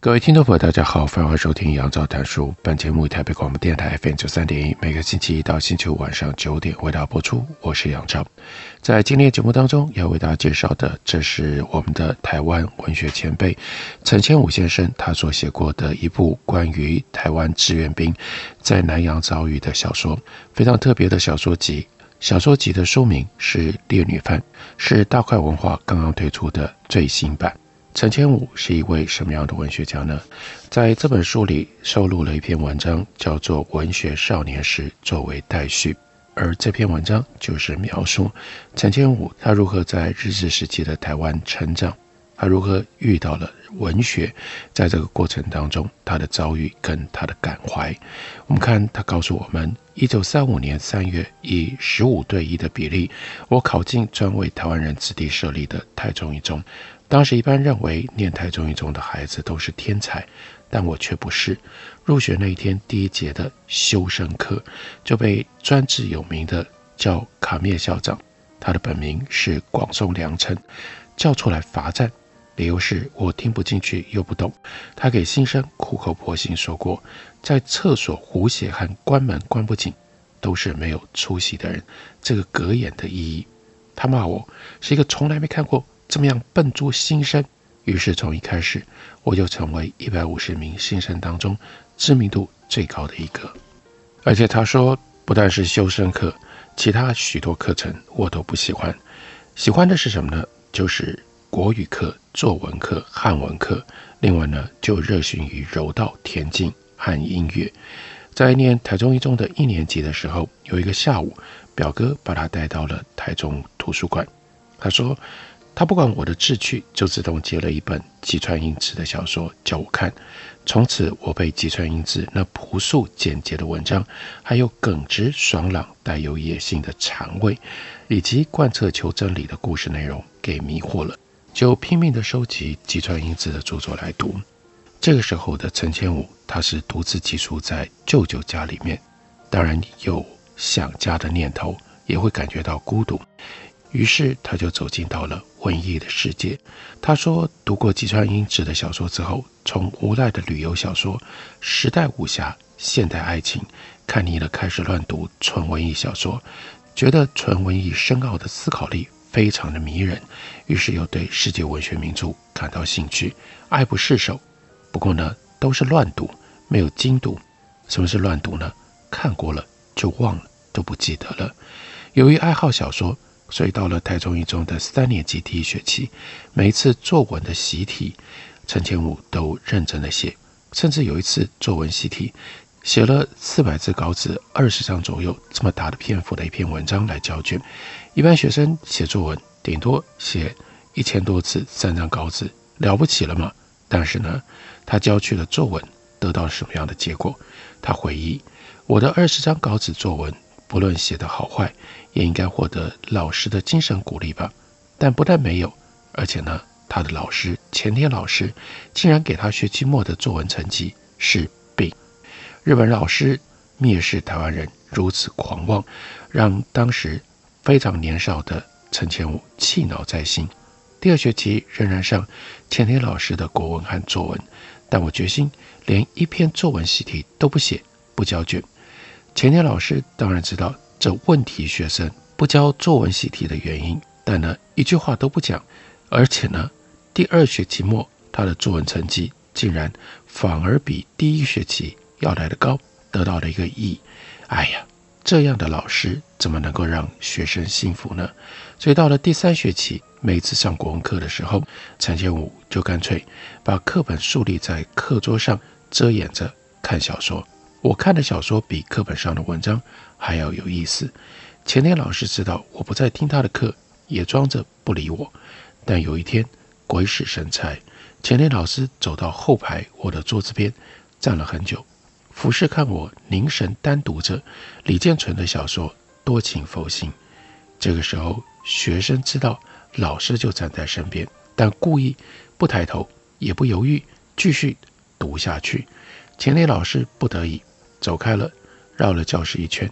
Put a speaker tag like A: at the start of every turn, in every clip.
A: 各位听众朋友，大家好，欢迎收听杨照谈书。本节目台北广播电台 FM 九三点一，每个星期一到星期五晚上九点为大家播出。我是杨照，在今天节目当中要为大家介绍的，这是我们的台湾文学前辈陈千武先生他所写过的一部关于台湾志愿兵在南洋遭遇的小说，非常特别的小说集。小说集的书名是《烈女犯》，是大块文化刚刚推出的最新版。陈千武是一位什么样的文学家呢？在这本书里收录了一篇文章，叫做《文学少年时》，作为待续。而这篇文章就是描述陈千武他如何在日治时期的台湾成长，他如何遇到了文学，在这个过程当中他的遭遇跟他的感怀。我们看他告诉我们：一九三五年三月，以十五对一的比例，我考进专为台湾人子弟设立的台中一中。当时一般认为念台中一中的孩子都是天才，但我却不是。入学那一天第一节的修身课，就被专制有名的叫卡篾校长，他的本名是广松良称，叫出来罚站，理由是我听不进去又不懂。他给新生苦口婆心说过，在厕所胡写和关门关不紧，都是没有出息的人。这个格言的意义，他骂我是一个从来没看过。这么样笨拙新生，于是从一开始我就成为一百五十名新生当中知名度最高的一个。而且他说，不但是修身课，其他许多课程我都不喜欢。喜欢的是什么呢？就是国语课、作文课、汉文课。另外呢，就热衷于柔道、田径和音乐。在念台中一中的一年级的时候，有一个下午，表哥把他带到了台中图书馆。他说。他不管我的志趣，就自动借了一本吉川英治的小说叫我看。从此，我被吉川英治那朴素简洁的文章，还有耿直爽朗、带有野性的禅味，以及贯彻求真理的故事内容给迷惑了，就拼命地收集吉川英治的著作来读。这个时候的陈千武，他是独自寄宿在舅舅家里面，当然有想家的念头，也会感觉到孤独。于是他就走进到了文艺的世界。他说，读过吉川英治的小说之后，从无赖的旅游小说、时代武侠、现代爱情看腻了，开始乱读纯文艺小说，觉得纯文艺深奥的思考力非常的迷人。于是又对世界文学名著感到兴趣，爱不释手。不过呢，都是乱读，没有精读。什么是乱读呢？看过了就忘了，都不记得了。由于爱好小说。所以到了台中一中的三年级第一学期，每一次作文的习题，陈千武都认真的写，甚至有一次作文习题，写了四百字稿纸，二十张左右这么大的篇幅的一篇文章来交卷。一般学生写作文顶多写一千多字，三张稿纸了不起了嘛？但是呢，他交去了作文，得到了什么样的结果？他回忆，我的二十张稿纸作文。不论写得好坏，也应该获得老师的精神鼓励吧。但不但没有，而且呢，他的老师前田老师竟然给他学期末的作文成绩是丙。日本老师蔑视台湾人如此狂妄，让当时非常年少的陈千武气恼在心。第二学期仍然上前田老师的国文和作文，但我决心连一篇作文习题都不写，不交卷。前田老师当然知道这问题学生不交作文习题的原因，但呢，一句话都不讲，而且呢，第二学期末他的作文成绩竟然反而比第一学期要来得高，得到了一个 E。哎呀，这样的老师怎么能够让学生信服呢？所以到了第三学期，每次上国文课的时候，陈建武就干脆把课本竖立在课桌上，遮掩着看小说。我看的小说比课本上的文章还要有意思。前天老师知道我不再听他的课，也装着不理我。但有一天，鬼使神差，前天老师走到后排我的桌子边，站了很久，俯视看我凝神单读着李建纯的小说《多情佛心》。这个时候，学生知道老师就站在身边，但故意不抬头，也不犹豫，继续读下去。钱田老师不得已走开了，绕了教室一圈，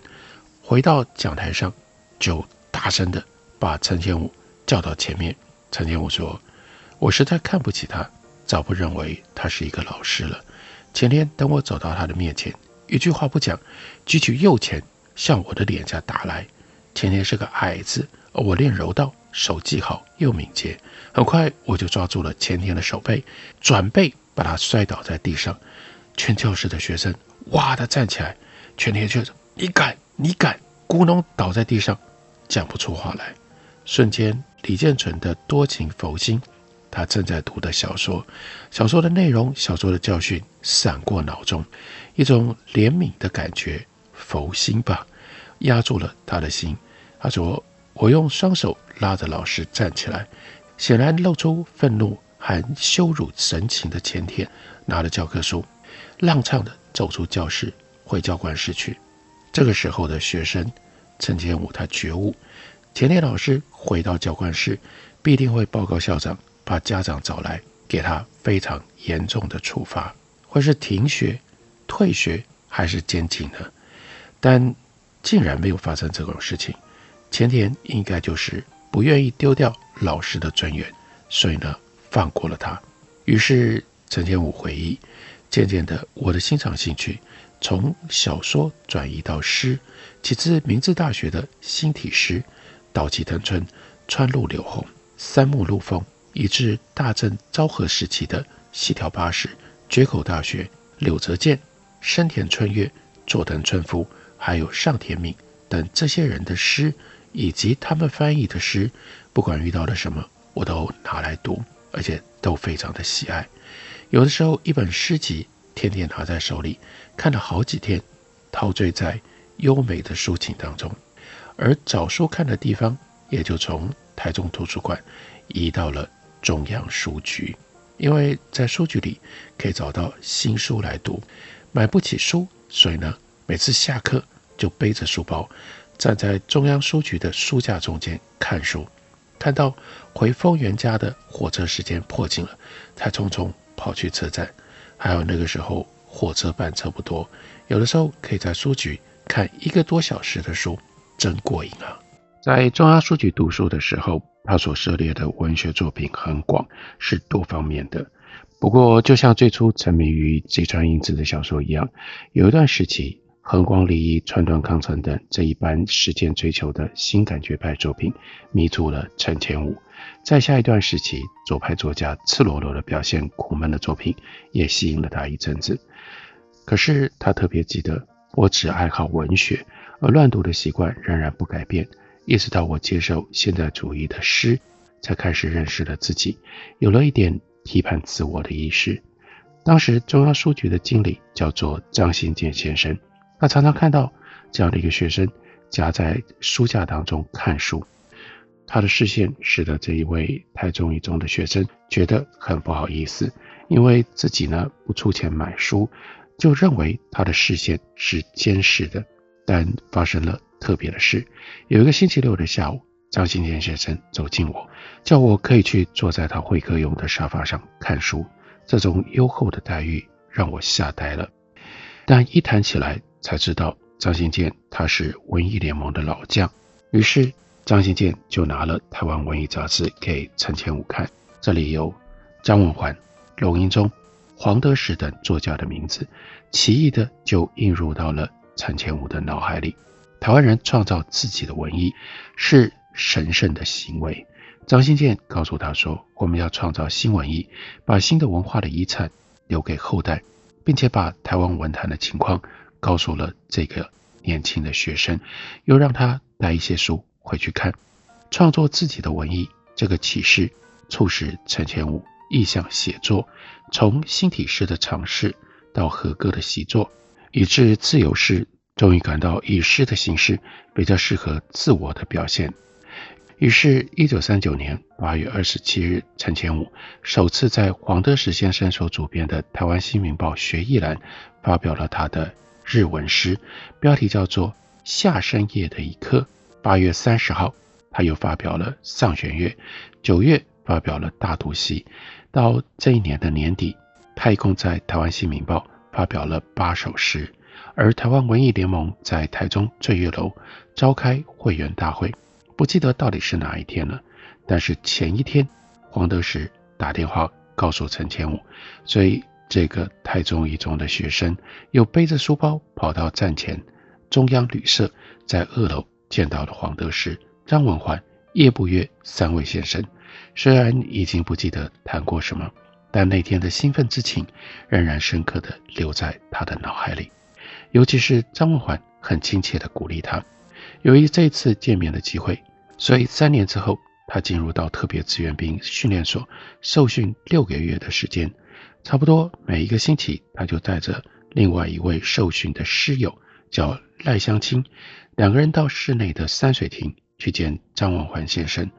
A: 回到讲台上，就大声地把陈天武叫到前面。陈天武说：“我实在看不起他，早不认为他是一个老师了。”前天等我走到他的面前，一句话不讲，举起右拳向我的脸颊打来。前天是个矮子，而我练柔道，手技好又敏捷，很快我就抓住了前天的手背，转背把他摔倒在地上。全教室的学生哇的站起来，前天却说：“你敢，你敢！”咕噥倒在地上，讲不出话来。瞬间，李建纯的多情佛心，他正在读的小说，小说的内容，小说的教训闪过脑中，一种怜悯的感觉，佛心吧，压住了他的心。他说：“我用双手拉着老师站起来，显然露出愤怒和羞辱神情的前田，拿了教科书，踉跄地走出教室，回教官室去。这个时候的学生陈千武，他觉悟，前田老师回到教官室，必定会报告校长，把家长找来，给他非常严重的处罚，会是停学、退学，还是监禁呢？但竟然没有发生这种事情。”前田应该就是不愿意丢掉老师的尊严，所以呢，放过了他。于是陈千武回忆，渐渐的，我的欣赏兴趣从小说转移到诗，其次明治大学的新体诗，岛崎藤村、川路柳红、三木露风，以至大正昭和时期的细条八十、堀口大学、柳泽健、深田春月、佐藤春夫，还有上田敏等这些人的诗。以及他们翻译的诗，不管遇到了什么，我都拿来读，而且都非常的喜爱。有的时候，一本诗集天天拿在手里，看了好几天，陶醉在优美的抒情当中。而找书看的地方，也就从台中图书馆移到了中央书局，因为在书局里可以找到新书来读。买不起书，所以呢，每次下课就背着书包。站在中央书局的书架中间看书，看到回丰原家的火车时间迫近了，才匆匆跑去车站。还有那个时候火车班车不多，有的时候可以在书局看一个多小时的书，真过瘾啊！在中央书局读书的时候，他所涉猎的文学作品很广，是多方面的。不过，就像最初沉迷于芥川英治的小说一样，有一段时期。横光利一、川端康成等这一般实践追求的新感觉派作品，迷住了陈千武。在下一段时期，左派作家赤裸裸的表现苦闷的作品，也吸引了他一阵子。可是他特别记得，我只爱好文学，而乱读的习惯仍然不改变。一直到我接受现代主义的诗，才开始认识了自己，有了一点批判自我的意识。当时中央书局的经理叫做张新建先生。他常常看到这样的一个学生夹在书架当中看书，他的视线使得这一位台中一中的学生觉得很不好意思，因为自己呢不出钱买书，就认为他的视线是监视的。但发生了特别的事，有一个星期六的下午，张新建先生走近我，叫我可以去坐在他会客用的沙发上看书。这种优厚的待遇让我吓呆了，但一谈起来。才知道张新建他是文艺联盟的老将，于是张新建就拿了台湾文艺杂志给陈千武看，这里有张文环、龙应忠、黄德时等作家的名字，奇异的就映入到了陈千武的脑海里。台湾人创造自己的文艺是神圣的行为，张新建告诉他说：“我们要创造新文艺，把新的文化的遗产留给后代，并且把台湾文坛的情况。”告诉了这个年轻的学生，又让他带一些书回去看，创作自己的文艺。这个启示促使陈千武意向写作，从新体诗的尝试到和歌的习作，以至自由诗，终于感到以诗的形式比较适合自我的表现。于是，一九三九年八月二十七日，陈前武首次在黄德时先生所主编的《台湾新民报》学艺栏发表了他的日文诗，标题叫做《下深夜的一刻》。八月三十号，他又发表了《上弦月》，九月发表了《大肚溪》。到这一年的年底，他一共在《台湾新民报》发表了八首诗。而台湾文艺联盟在台中醉月楼召开会员大会，不记得到底是哪一天了。但是前一天，黄德时打电话告诉陈千武，所以这个台中一中的学生又背着书包跑到站前中央旅社，在二楼见到了黄德时、张文焕、叶步月三位先生。虽然已经不记得谈过什么，但那天的兴奋之情仍然深刻地留在他的脑海里。尤其是张文环很亲切地鼓励他。由于这次见面的机会，所以三年之后，他进入到特别志愿兵训练所受训六个月的时间。差不多每一个星期，他就带着另外一位受训的师友，叫赖香清，两个人到市内的山水亭去见张文环先生。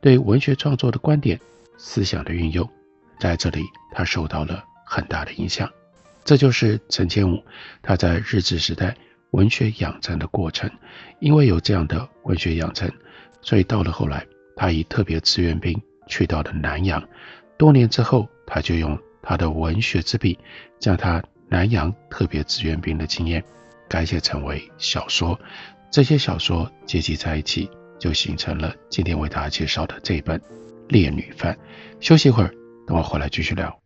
A: 对文学创作的观点、思想的运用，在这里他受到了很大的影响。这就是陈千武他在日治时代文学养成的过程。因为有这样的文学养成，所以到了后来，他以特别志愿兵去到了南洋。多年之后，他就用他的文学之笔，将他南洋特别志愿兵的经验改写成为小说。这些小说结集在一起。就形成了今天为大家介绍的这本《烈女犯》。休息一会儿，等我回来继续聊。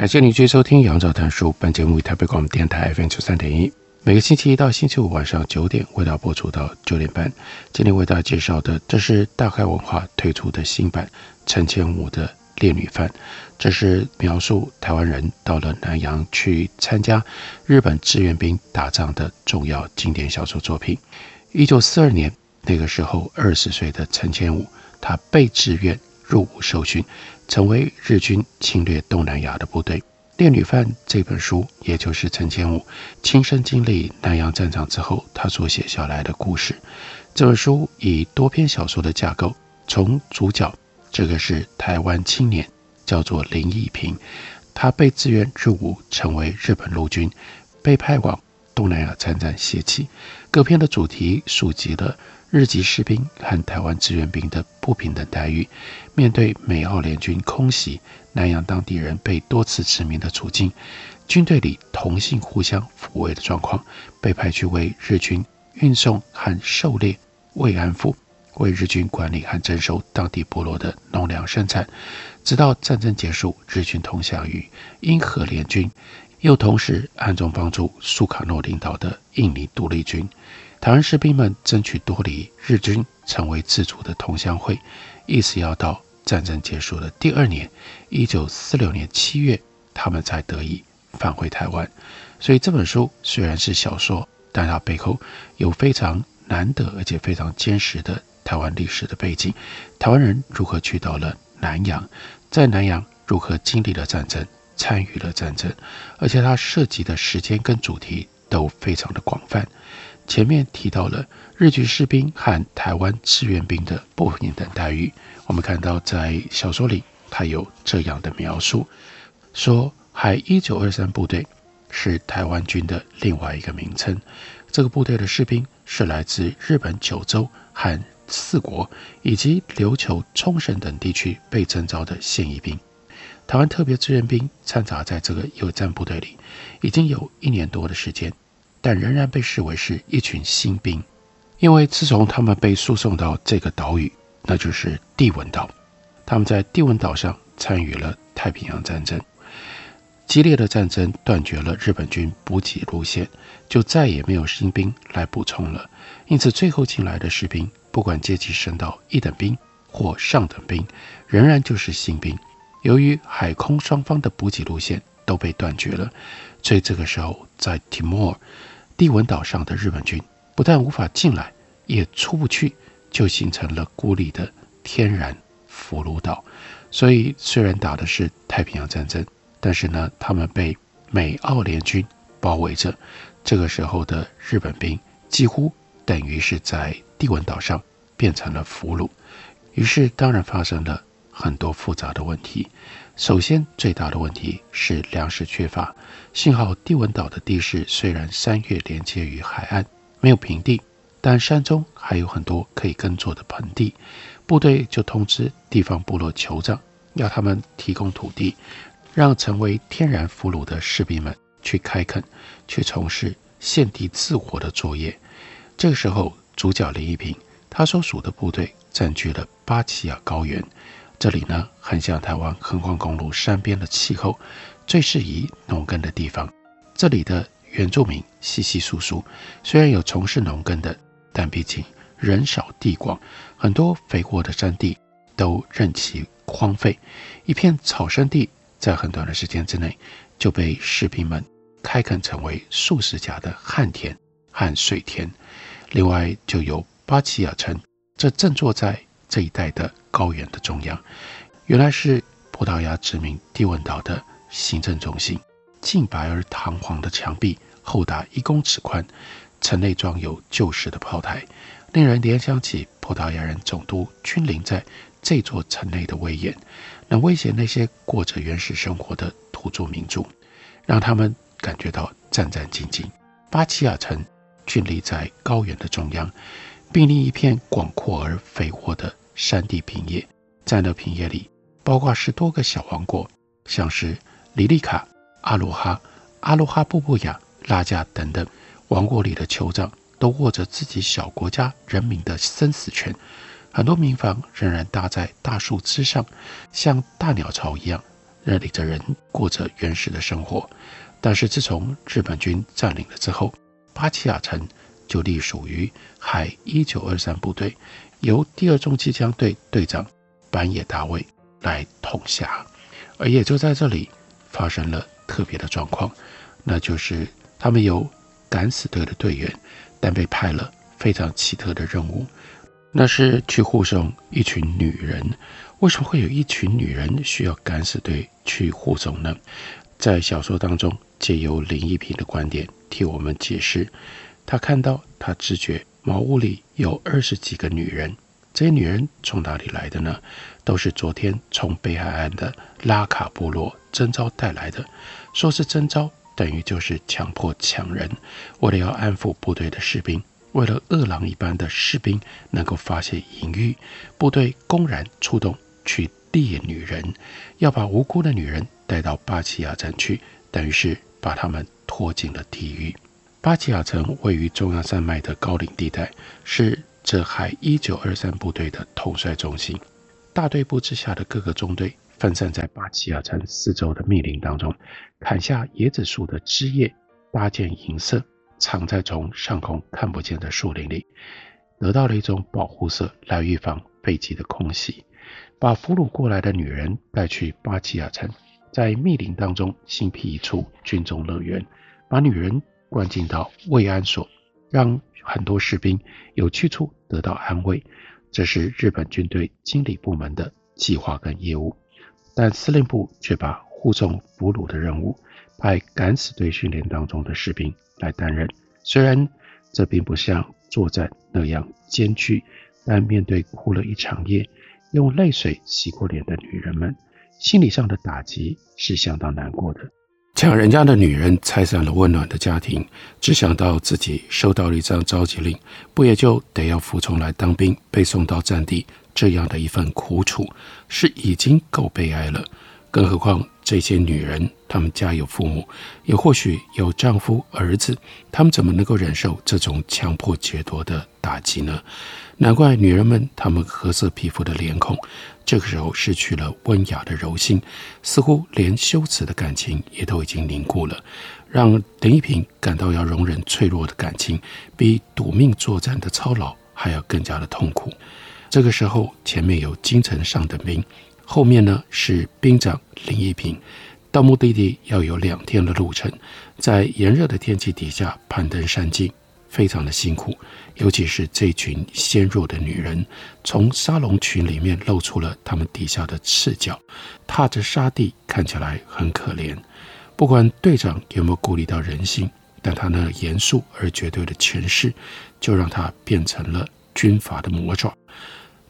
A: 感谢您继续收听《杨照谈书》，本节目以台北广播电台 FM 九三点一，每个星期一到星期五晚上九点，为大家播出到九点半。今天为大家介绍的，这是大开文化推出的新版陈千武的《烈女犯》，这是描述台湾人到了南洋去参加日本志愿兵打仗的重要经典小说作品。一九四二年，那个时候二十岁的陈千武，他被志愿入伍受训。成为日军侵略东南亚的部队，《烈女犯》这本书，也就是陈千武亲身经历南洋战场之后，他所写下来的故事。这本书以多篇小说的架构，从主角这个是台湾青年，叫做林义平，他被自愿入伍，成为日本陆军，被派往东南亚参战泄气。各篇的主题述及了。日籍士兵和台湾志愿兵的不平等待遇，面对美澳联军空袭，南洋当地人被多次殖民的处境，军队里同性互相抚慰的状况，被派去为日军运送和狩猎慰安妇，为日军管理和征收当地部落的农粮生产，直到战争结束，日军投降于英荷联军，又同时暗中帮助苏卡诺领导的印尼独立军。台湾士兵们争取脱离日军，成为自主的同乡会，一直要到战争结束的第二年，一九四六年七月，他们才得以返回台湾。所以这本书虽然是小说，但它背后有非常难得而且非常坚实的台湾历史的背景。台湾人如何去到了南洋，在南洋如何经历了战争，参与了战争，而且它涉及的时间跟主题都非常的广泛。前面提到了日军士兵和台湾志愿兵的不平等待遇，我们看到在小说里，他有这样的描述：说海一九二三部队是台湾军的另外一个名称，这个部队的士兵是来自日本九州和四国以及琉球、冲绳等地区被征召的现役兵。台湾特别志愿兵掺杂在这个有战部队里，已经有一年多的时间，但仍然被视为是一群新兵，因为自从他们被输送到这个岛屿，那就是帝文岛，他们在帝文岛上参与了太平洋战争，激烈的战争断绝了日本军补给路线，就再也没有新兵来补充了，因此最后进来的士兵，不管阶级升到一等兵或上等兵，仍然就是新兵。由于海空双方的补给路线都被断绝了，所以这个时候在提莫尔帝汶岛上的日本军不但无法进来，也出不去，就形成了孤立的天然俘虏岛。所以虽然打的是太平洋战争，但是呢，他们被美澳联军包围着。这个时候的日本兵几乎等于是在帝文岛上变成了俘虏，于是当然发生了。很多复杂的问题。首先，最大的问题是粮食缺乏。幸好帝文岛的地势虽然山岳连接于海岸，没有平地，但山中还有很多可以耕作的盆地。部队就通知地方部落酋长，要他们提供土地，让成为天然俘虏的士兵们去开垦，去从事献地自活的作业。这个时候，主角林一平他所属的部队占据了八旗亚高原。这里呢，很像台湾横贯公路山边的气候，最适宜农耕的地方。这里的原住民稀稀疏疏，虽然有从事农耕的，但毕竟人少地广，很多肥沃的山地都任其荒废，一片草生地在很短的时间之内就被士兵们开垦成为数十甲的旱田和水田。另外，就有巴奇亚城，这正坐在这一带的。高原的中央，原来是葡萄牙殖民帝汶岛的行政中心。净白而堂皇的墙壁，厚达一公尺宽，城内装有旧式的炮台，令人联想起葡萄牙人总督君临在这座城内的威严，能威胁那些过着原始生活的土著民族，让他们感觉到战战兢兢。巴奇亚城峻立在高原的中央，并立一片广阔而肥沃的。山地平野，在那平野里，包括十多个小王国，像是里里卡、阿罗哈、阿罗哈布布亚、拉加等等王国里的酋长，都握着自己小国家人民的生死权。很多民房仍然搭在大树枝上，像大鸟巢一样，那里的人过着原始的生活。但是自从日本军占领了之后，巴奇亚城就隶属于海一九二三部队。由第二重机枪队队长板野大卫来统辖，而也就在这里发生了特别的状况，那就是他们有敢死队的队员，但被派了非常奇特的任务，那是去护送一群女人。为什么会有一群女人需要敢死队去护送呢？在小说当中，借由林一平的观点替我们解释，他看到，他直觉。茅屋里有二十几个女人，这些女人从哪里来的呢？都是昨天从北海岸的拉卡部落征召带来的。说是征召，等于就是强迫抢人。为了要安抚部队的士兵，为了饿狼一般的士兵能够发泄淫欲，部队公然出动去猎女人，要把无辜的女人带到巴奇亚镇去，等于是把她们拖进了地狱。巴奇亚城位于中央山脉的高岭地带，是浙海一九二三部队的统帅中心。大队部之下的各个中队分散在八旗亚城四周的密林当中，砍下椰子树的枝叶，搭建营舍，藏在从上空看不见的树林里，得到了一种保护色来预防飞机的空袭。把俘虏过来的女人带去八旗亚城，在密林当中新辟一处军中乐园，把女人关进到慰安所，让很多士兵有去处得到安慰。这是日本军队经理部门的计划跟业务，但司令部却把护送俘虏的任务派敢死队训练当中的士兵来担任。虽然这并不像作战那样艰巨，但面对哭了一场夜、用泪水洗过脸的女人们，心理上的打击是相当难过的。抢人家的女人拆散了温暖的家庭，只想到自己收到了一张召集令，不也就得要服从来当兵，被送到战地，这样的一份苦楚是已经够悲哀了。更何况这些女人，她们家有父母，也或许有丈夫、儿子，她们怎么能够忍受这种强迫劫夺的打击呢？难怪女人们，她们褐色皮肤的脸孔，这个时候失去了温雅的柔性，似乎连羞耻的感情也都已经凝固了，让林一平感到要容忍脆弱的感情，比赌命作战的操劳还要更加的痛苦。这个时候，前面有京城上等兵，后面呢是兵长林一平，到目的地要有两天的路程，在炎热的天气底下攀登山径。非常的辛苦，尤其是这群纤弱的女人，从沙龙裙里面露出了她们底下的赤脚，踏着沙地，看起来很可怜。不管队长有没有顾虑到人性，但他那严肃而绝对的权势，就让他变成了军阀的魔爪。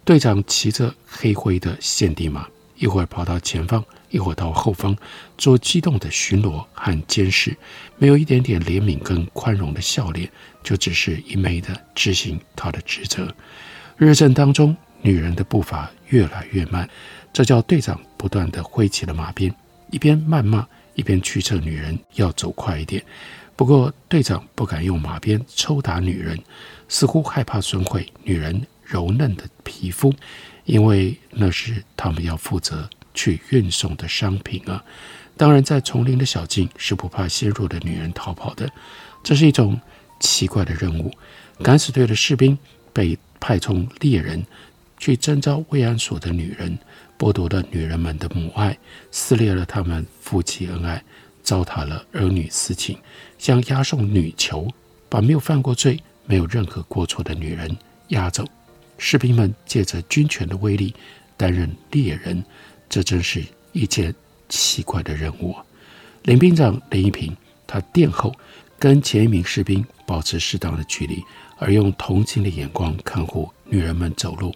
A: 队长骑着黑灰的现地马，一会儿跑到前方。一会儿到后方做机动的巡逻和监视，没有一点点怜悯跟宽容的笑脸，就只是一昧的执行他的职责。日正当中，女人的步伐越来越慢，这叫队长不断地挥起了马鞭，一边谩骂，一边驱策女人要走快一点。不过队长不敢用马鞭抽打女人，似乎害怕损毁女人柔嫩的皮肤，因为那是他们要负责。去运送的商品啊，当然，在丛林的小径是不怕纤弱的女人逃跑的。这是一种奇怪的任务。敢死队的士兵被派充猎人，去征召慰安所的女人，剥夺了女人们的母爱，撕裂了他们夫妻恩爱，糟蹋了儿女私情，像押送女囚，把没有犯过罪、没有任何过错的女人押走。士兵们借着军权的威力，担任猎人。这真是一件奇怪的任务。林兵长林一平，他殿后跟前一名士兵保持适当的距离，而用同情的眼光看护女人们走路。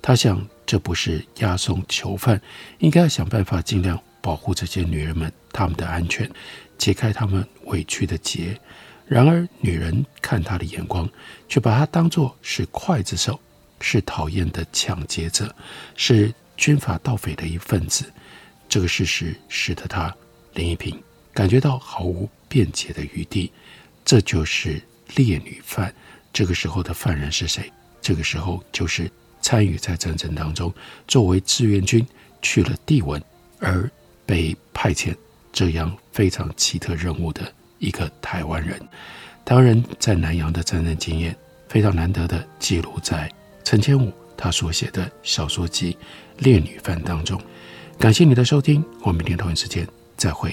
A: 他想，这不是押送囚犯，应该要想办法尽量保护这些女人们她们的安全，解开她们委屈的结。然而，女人看他的眼光，却把他当作是刽子手，是讨厌的抢劫者，是。军阀盗匪的一份子，这个事实使得他林一平感觉到毫无辩解的余地。这就是烈女犯。这个时候的犯人是谁？这个时候就是参与在战争当中，作为志愿军去了帝汶而被派遣这样非常奇特任务的一个台湾人。台湾人在南洋的战争经验非常难得的记录在陈千武他所写的小说集。恋女犯当中，感谢你的收听，我们明天同一时间再会。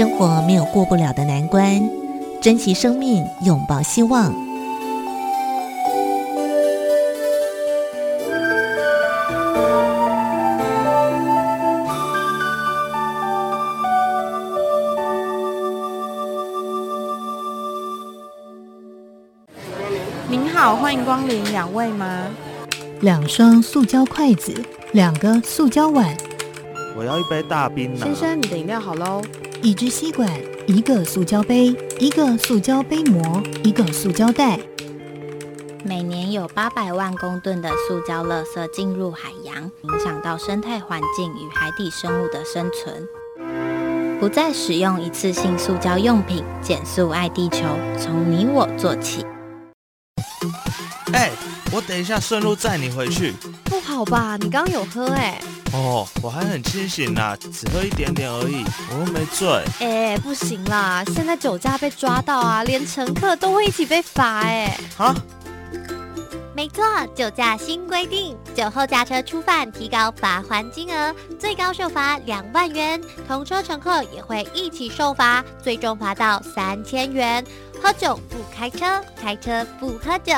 B: 生活没有过不了的难关，珍惜生命，拥抱希望。
C: 您好，欢迎光临，两位吗？
D: 两双塑胶筷子，两个塑胶碗。
E: 我要一杯大冰拿。
C: 先生，你的饮料好喽。
D: 一支吸管，一个塑胶杯，一个塑胶杯膜，一个塑胶袋。
F: 每年有八百万公吨的塑胶垃圾进入海洋，影响到生态环境与海底生物的生存。不再使用一次性塑胶用品，减速爱地球，从你我做起。
E: 哎、欸，我等一下顺路载你回去。
G: 不好吧？你刚刚有喝哎、欸。
E: 哦，我还很清醒呐，只喝一点点而已，我又没醉。
G: 哎、欸，不行啦，现在酒驾被抓到啊，连乘客都会一起被罚哎。
E: 啊？
H: 没错，酒驾新规定，酒后驾车初犯提高罚还金额，最高受罚两万元，同车乘客也会一起受罚，最终罚到三千元。喝酒不开车，开车不喝酒。